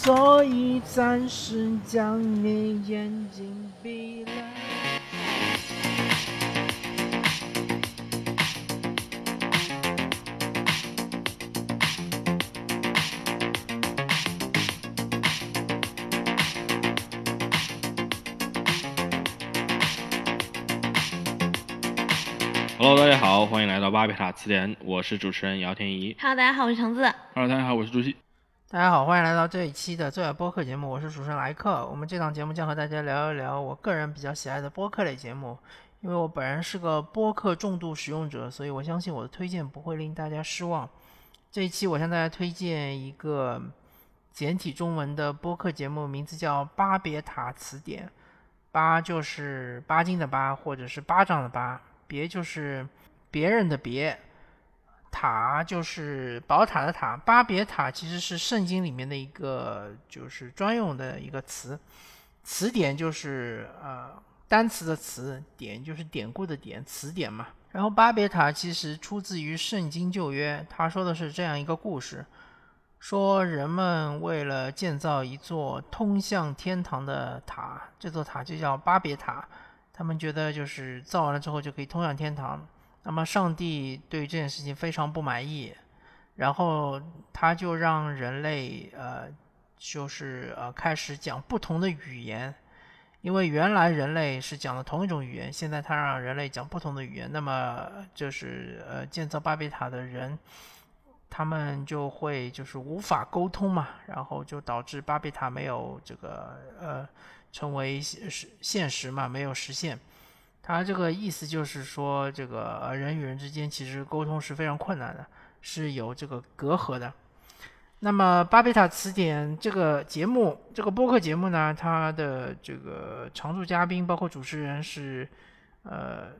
所以暂时将你眼睛闭了。Hello，大家好，欢迎来到巴别塔词典，我是主持人姚天怡。Hello，大家好，我是橙子。Hello，大家好，我是朱熹。大家好，欢迎来到这一期的最爱播客节目，我是主持人莱克。我们这档节目将和大家聊一聊我个人比较喜爱的播客类节目。因为我本人是个播客重度使用者，所以我相信我的推荐不会令大家失望。这一期我向大家推荐一个简体中文的播客节目，名字叫《巴别塔词典》。巴就是巴金的巴，或者是巴掌的巴；别就是别人的别。塔就是宝塔的塔，巴别塔其实是圣经里面的一个就是专用的一个词，词典就是呃单词的词，典就是典故的典，词典嘛。然后巴别塔其实出自于圣经旧约，他说的是这样一个故事，说人们为了建造一座通向天堂的塔，这座塔就叫巴别塔，他们觉得就是造完了之后就可以通向天堂。那么上帝对这件事情非常不满意，然后他就让人类呃，就是呃开始讲不同的语言，因为原来人类是讲的同一种语言，现在他让人类讲不同的语言，那么就是呃建造巴别塔的人，他们就会就是无法沟通嘛，然后就导致巴别塔没有这个呃成为现实现实嘛，没有实现。他这个意思就是说，这个人与人之间其实沟通是非常困难的，是有这个隔阂的。那么《巴贝塔词典》这个节目，这个播客节目呢，它的这个常驻嘉宾包括主持人是，呃，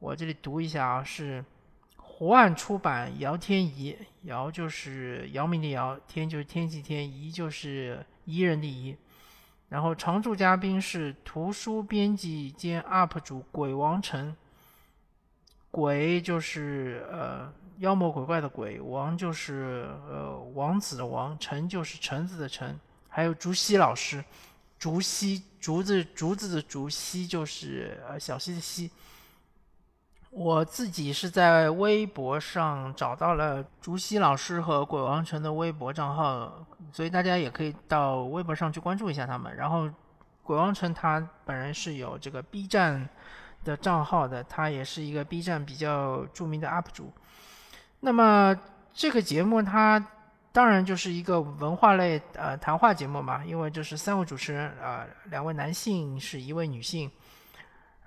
我这里读一下啊，是湖岸出版姚天怡，姚就是姚明的姚，天就是天气天，怡就是怡人的怡。然后常驻嘉宾是图书编辑兼 UP 主鬼王城，鬼就是呃妖魔鬼怪的鬼，王就是呃王子的王，橙就是橙子的橙，还有竹溪老师，竹溪竹子竹子的竹溪就是呃小溪的溪。我自己是在微博上找到了竹溪老师和鬼王城的微博账号，所以大家也可以到微博上去关注一下他们。然后，鬼王城他本人是有这个 B 站的账号的，他也是一个 B 站比较著名的 UP 主。那么这个节目它当然就是一个文化类呃谈话节目嘛，因为就是三位主持人啊、呃，两位男性是一位女性。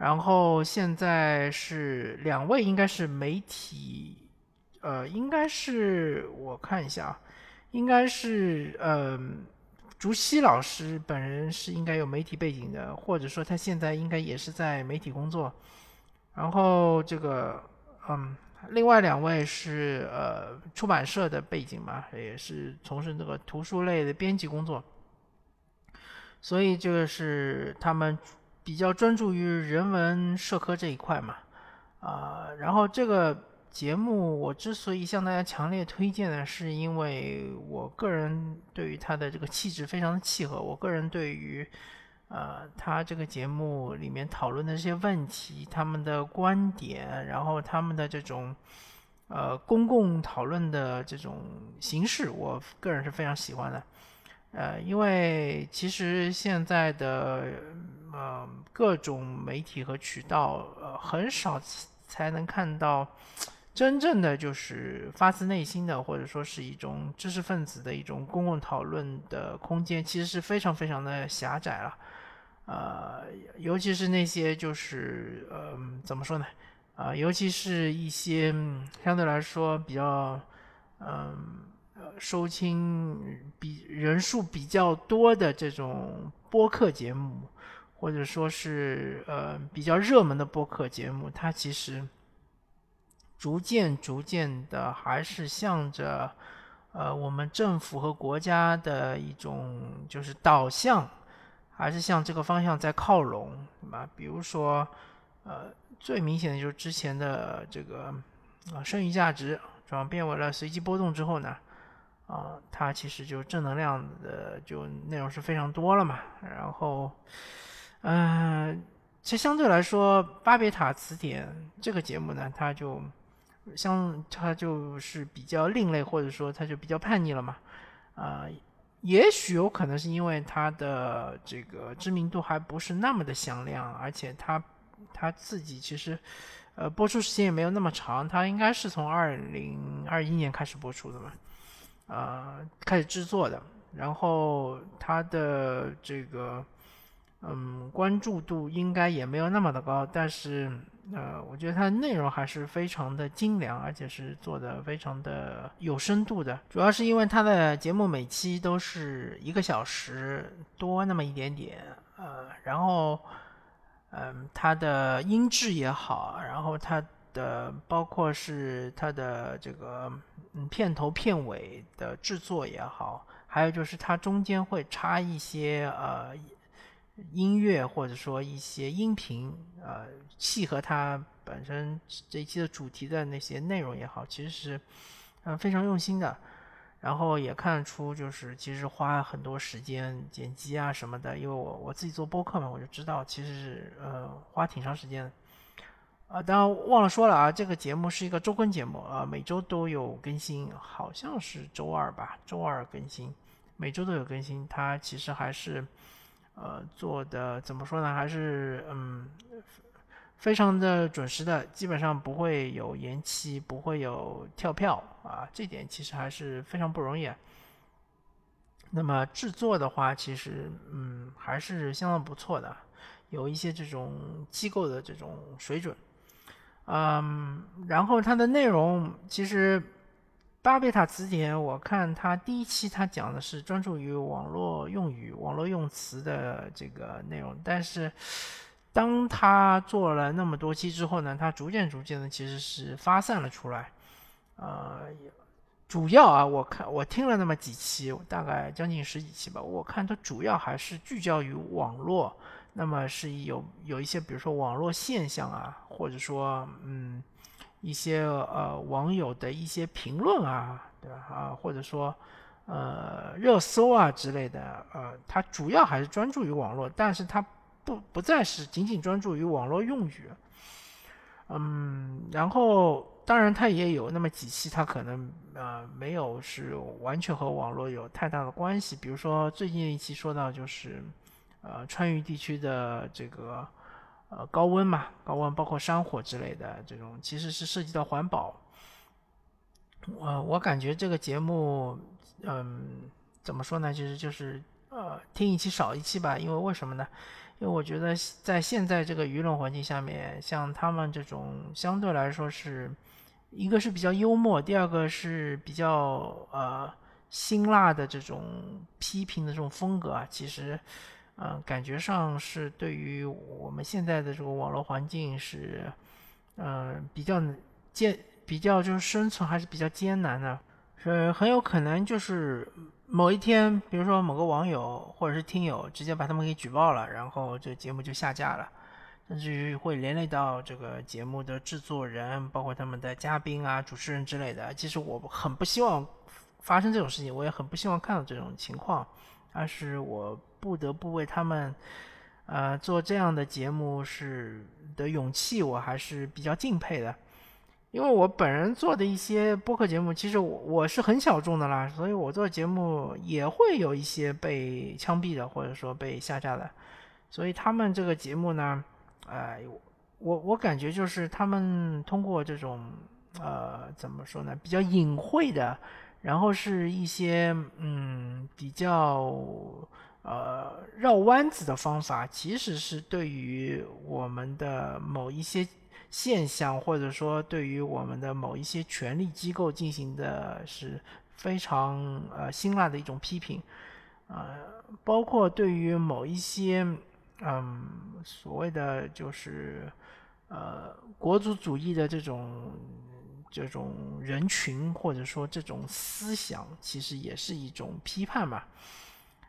然后现在是两位，应该是媒体，呃，应该是我看一下啊，应该是呃，竹溪老师本人是应该有媒体背景的，或者说他现在应该也是在媒体工作。然后这个，嗯，另外两位是呃出版社的背景嘛，也是从事这个图书类的编辑工作，所以这个是他们。比较专注于人文社科这一块嘛，啊、然后这个节目我之所以向大家强烈推荐呢，是因为我个人对于他的这个气质非常的契合，我个人对于呃他这个节目里面讨论的这些问题，他们的观点，然后他们的这种呃公共讨论的这种形式，我个人是非常喜欢的。呃，因为其实现在的呃各种媒体和渠道，呃很少才能看到真正的就是发自内心的，或者说是一种知识分子的一种公共讨论的空间，其实是非常非常的狭窄了。呃，尤其是那些就是呃怎么说呢？啊、尤其是一些相对来说比较嗯。呃收听比人数比较多的这种播客节目，或者说是呃比较热门的播客节目，它其实逐渐逐渐的还是向着呃我们政府和国家的一种就是导向，还是向这个方向在靠拢，对吧？比如说呃最明显的就是之前的这个啊剩余价值转变为了随机波动之后呢。啊，它其实就正能量的就内容是非常多了嘛。然后，嗯，其实相对来说，《巴别塔词典》这个节目呢，它就相它就是比较另类，或者说它就比较叛逆了嘛。啊，也许有可能是因为它的这个知名度还不是那么的响亮，而且它它自己其实呃播出时间也没有那么长，它应该是从二零二一年开始播出的嘛。啊，开始制作的，然后它的这个，嗯，关注度应该也没有那么的高，但是，呃，我觉得它的内容还是非常的精良，而且是做的非常的有深度的。主要是因为它的节目每期都是一个小时多那么一点点，呃，然后，嗯，它的音质也好，然后它的包括是它的这个。嗯，片头片尾的制作也好，还有就是它中间会插一些呃音乐或者说一些音频，呃，契合它本身这一期的主题的那些内容也好，其实是嗯非常用心的。然后也看出，就是其实花很多时间剪辑啊什么的，因为我我自己做播客嘛，我就知道其实是呃花挺长时间的。啊，当然忘了说了啊，这个节目是一个周更节目啊，每周都有更新，好像是周二吧，周二更新，每周都有更新。它其实还是，呃，做的怎么说呢？还是嗯，非常的准时的，基本上不会有延期，不会有跳票啊，这点其实还是非常不容易。那么制作的话，其实嗯还是相当不错的，有一些这种机构的这种水准。嗯，然后它的内容其实，巴贝塔词典，我看它第一期它讲的是专注于网络用语、网络用词的这个内容，但是当他做了那么多期之后呢，他逐渐逐渐的其实是发散了出来。呃，主要啊，我看我听了那么几期，大概将近十几期吧，我看它主要还是聚焦于网络。那么是有有一些，比如说网络现象啊，或者说嗯一些呃网友的一些评论啊，对吧？啊，或者说呃热搜啊之类的，呃，它主要还是专注于网络，但是它不不再是仅仅专注于网络用语。嗯，然后当然它也有那么几期，它可能呃没有是完全和网络有太大的关系，比如说最近一期说到就是。呃，川渝地区的这个呃高温嘛，高温包括山火之类的这种，其实是涉及到环保。呃，我感觉这个节目，嗯，怎么说呢？其实就是呃，听一期少一期吧。因为为什么呢？因为我觉得在现在这个舆论环境下面，像他们这种相对来说是一个是比较幽默，第二个是比较呃辛辣的这种批评的这种风格啊，其实。嗯，感觉上是对于我们现在的这个网络环境是，嗯，比较艰，比较就是生存还是比较艰难的，是很有可能就是某一天，比如说某个网友或者是听友直接把他们给举报了，然后这节目就下架了，甚至于会连累到这个节目的制作人，包括他们的嘉宾啊、主持人之类的。其实我很不希望发生这种事情，我也很不希望看到这种情况，但是我。不得不为他们，呃，做这样的节目是的勇气，我还是比较敬佩的。因为我本人做的一些播客节目，其实我我是很小众的啦，所以我做节目也会有一些被枪毙的，或者说被下架的。所以他们这个节目呢，呃，我我感觉就是他们通过这种呃怎么说呢，比较隐晦的，然后是一些嗯比较。呃，绕弯子的方法，其实是对于我们的某一些现象，或者说对于我们的某一些权力机构进行的是非常呃辛辣的一种批评，呃，包括对于某一些嗯所谓的就是呃国族主义的这种这种人群，或者说这种思想，其实也是一种批判嘛。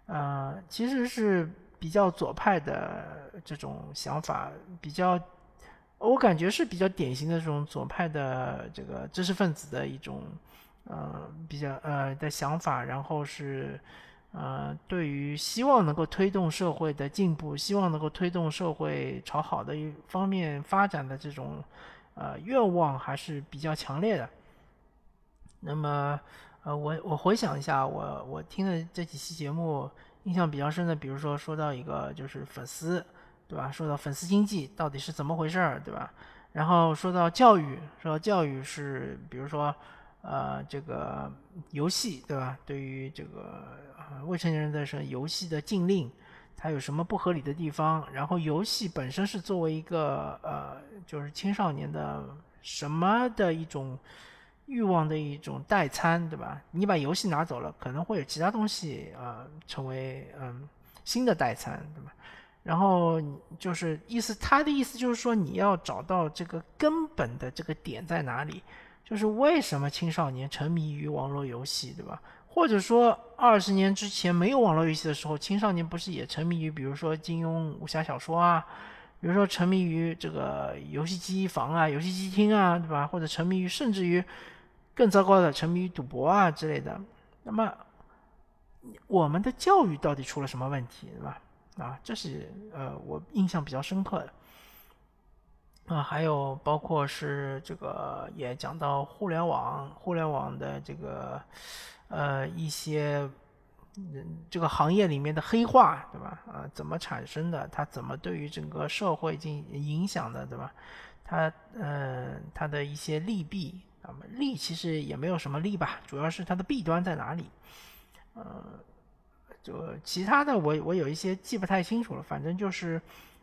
呃，其实是比较左派的这种想法，比较，我感觉是比较典型的这种左派的这个知识分子的一种呃比较呃的想法，然后是呃对于希望能够推动社会的进步，希望能够推动社会朝好的一方面发展的这种呃愿望还是比较强烈的。那么呃我我回想一下，我我听的这几期节目印象比较深的，比如说说到一个就是粉丝。对吧？说到粉丝经济到底是怎么回事儿，对吧？然后说到教育，说到教育是，比如说，呃，这个游戏，对吧？对于这个未成年人的是游戏的禁令，它有什么不合理的地方？然后游戏本身是作为一个呃，就是青少年的什么的一种欲望的一种代餐，对吧？你把游戏拿走了，可能会有其他东西呃成为嗯新的代餐，对吧？然后就是意思，他的意思就是说，你要找到这个根本的这个点在哪里，就是为什么青少年沉迷于网络游戏，对吧？或者说二十年之前没有网络游戏的时候，青少年不是也沉迷于，比如说金庸武侠小说啊，比如说沉迷于这个游戏机房啊、游戏机厅啊，对吧？或者沉迷于甚至于更糟糕的沉迷于赌博啊之类的。那么我们的教育到底出了什么问题，对吧？啊，这是呃我印象比较深刻的啊，还有包括是这个也讲到互联网，互联网的这个呃一些嗯这个行业里面的黑化，对吧？啊，怎么产生的？它怎么对于整个社会进影响的，对吧？它嗯，它的一些利弊，那么利其实也没有什么利吧，主要是它的弊端在哪里？呃。就其他的，我我有一些记不太清楚了。反正就是，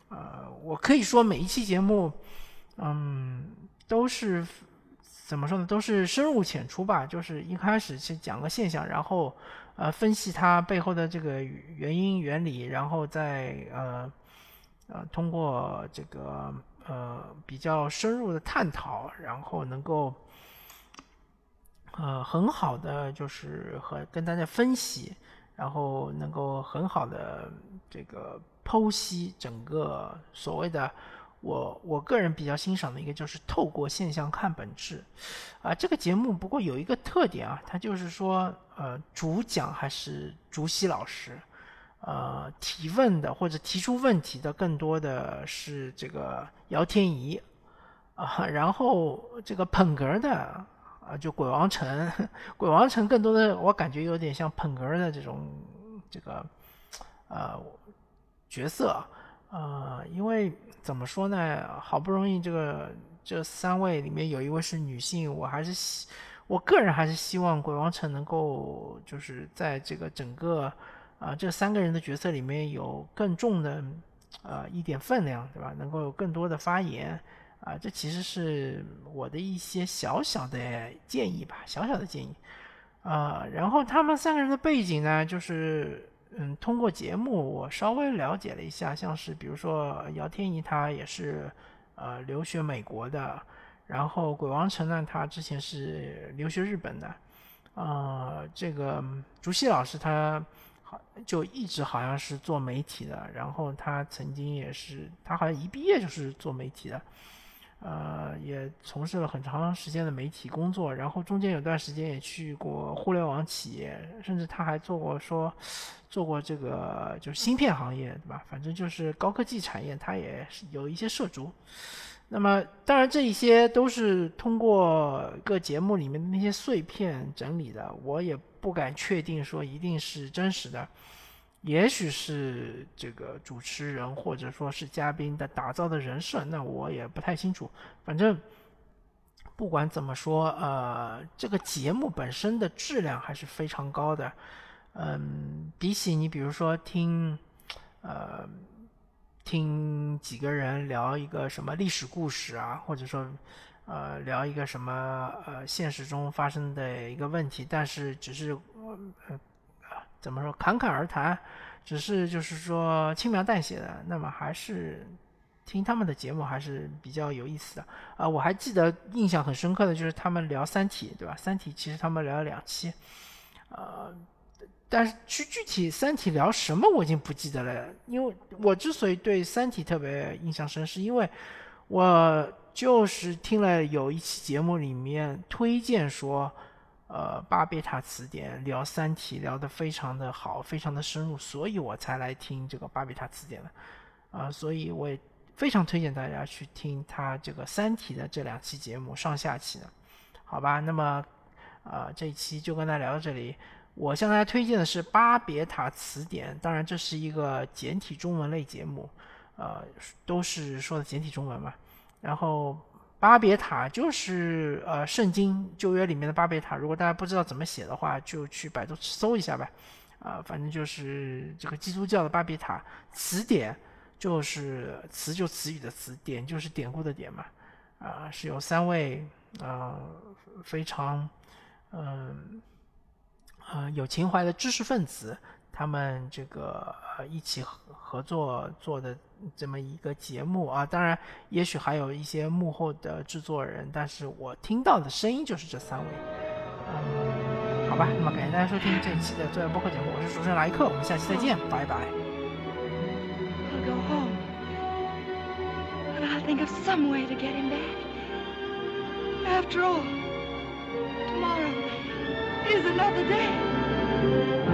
呃，我可以说每一期节目，嗯，都是怎么说呢？都是深入浅出吧。就是一开始去讲个现象，然后呃分析它背后的这个原因原理，然后再呃呃通过这个呃比较深入的探讨，然后能够呃很好的就是和跟大家分析。然后能够很好的这个剖析整个所谓的我我个人比较欣赏的一个就是透过现象看本质，啊，这个节目不过有一个特点啊，它就是说呃主讲还是竹溪老师，呃提问的或者提出问题的更多的是这个姚天怡，啊，然后这个捧哏的。啊，就鬼王城，鬼王城更多的我感觉有点像捧哏的这种这个呃角色，呃，因为怎么说呢，好不容易这个这三位里面有一位是女性，我还是希我个人还是希望鬼王城能够就是在这个整个啊这三个人的角色里面有更重的呃一点分量，对吧？能够有更多的发言。啊，这其实是我的一些小小的建议吧，小小的建议。啊，然后他们三个人的背景呢，就是嗯，通过节目我稍微了解了一下，像是比如说姚天怡，他也是呃留学美国的，然后鬼王城呢，他之前是留学日本的，啊，这个竹溪老师他好就一直好像是做媒体的，然后他曾经也是，他好像一毕业就是做媒体的。呃，也从事了很长时间的媒体工作，然后中间有段时间也去过互联网企业，甚至他还做过说，做过这个就是芯片行业，对吧？反正就是高科技产业，他也是有一些涉足。那么，当然这一些都是通过各节目里面的那些碎片整理的，我也不敢确定说一定是真实的。也许是这个主持人或者说是嘉宾的打造的人设，那我也不太清楚。反正不管怎么说，呃，这个节目本身的质量还是非常高的。嗯，比起你比如说听，呃，听几个人聊一个什么历史故事啊，或者说呃聊一个什么呃现实中发生的一个问题，但是只是呃。怎么说侃侃而谈，只是就是说轻描淡写的，那么还是听他们的节目还是比较有意思的啊！我还记得印象很深刻的就是他们聊《三体》，对吧？《三体》其实他们聊了两期，呃，但是具具体《三体》聊什么我已经不记得了，因为我之所以对《三体》特别印象深，是因为我就是听了有一期节目里面推荐说。呃巴别塔词典聊《三体》聊得非常的好，非常的深入，所以我才来听这个巴别塔词典的。啊，所以我也非常推荐大家去听他这个《三体》的这两期节目，上下期的，好吧？那么，呃，这一期就跟大家聊到这里。我向大家推荐的是《巴别塔词典》，当然这是一个简体中文类节目，呃，都是说的简体中文嘛。然后，巴别塔就是呃圣经旧约里面的巴别塔，如果大家不知道怎么写的话，就去百度搜一下呗。啊，反正就是这个基督教的巴别塔词典。就是词就词语的词，典就是典故的典嘛，啊，是有三位啊非常嗯啊有情怀的知识分子，他们这个一起合合作做的这么一个节目啊，当然也许还有一些幕后的制作人，但是我听到的声音就是这三位，嗯，好吧，那么感谢大家收听这一期的作业播客节目，我是主持人莱克，我们下期再见，拜拜。go home. But I'll think of some way to get him back. After all, tomorrow is another day.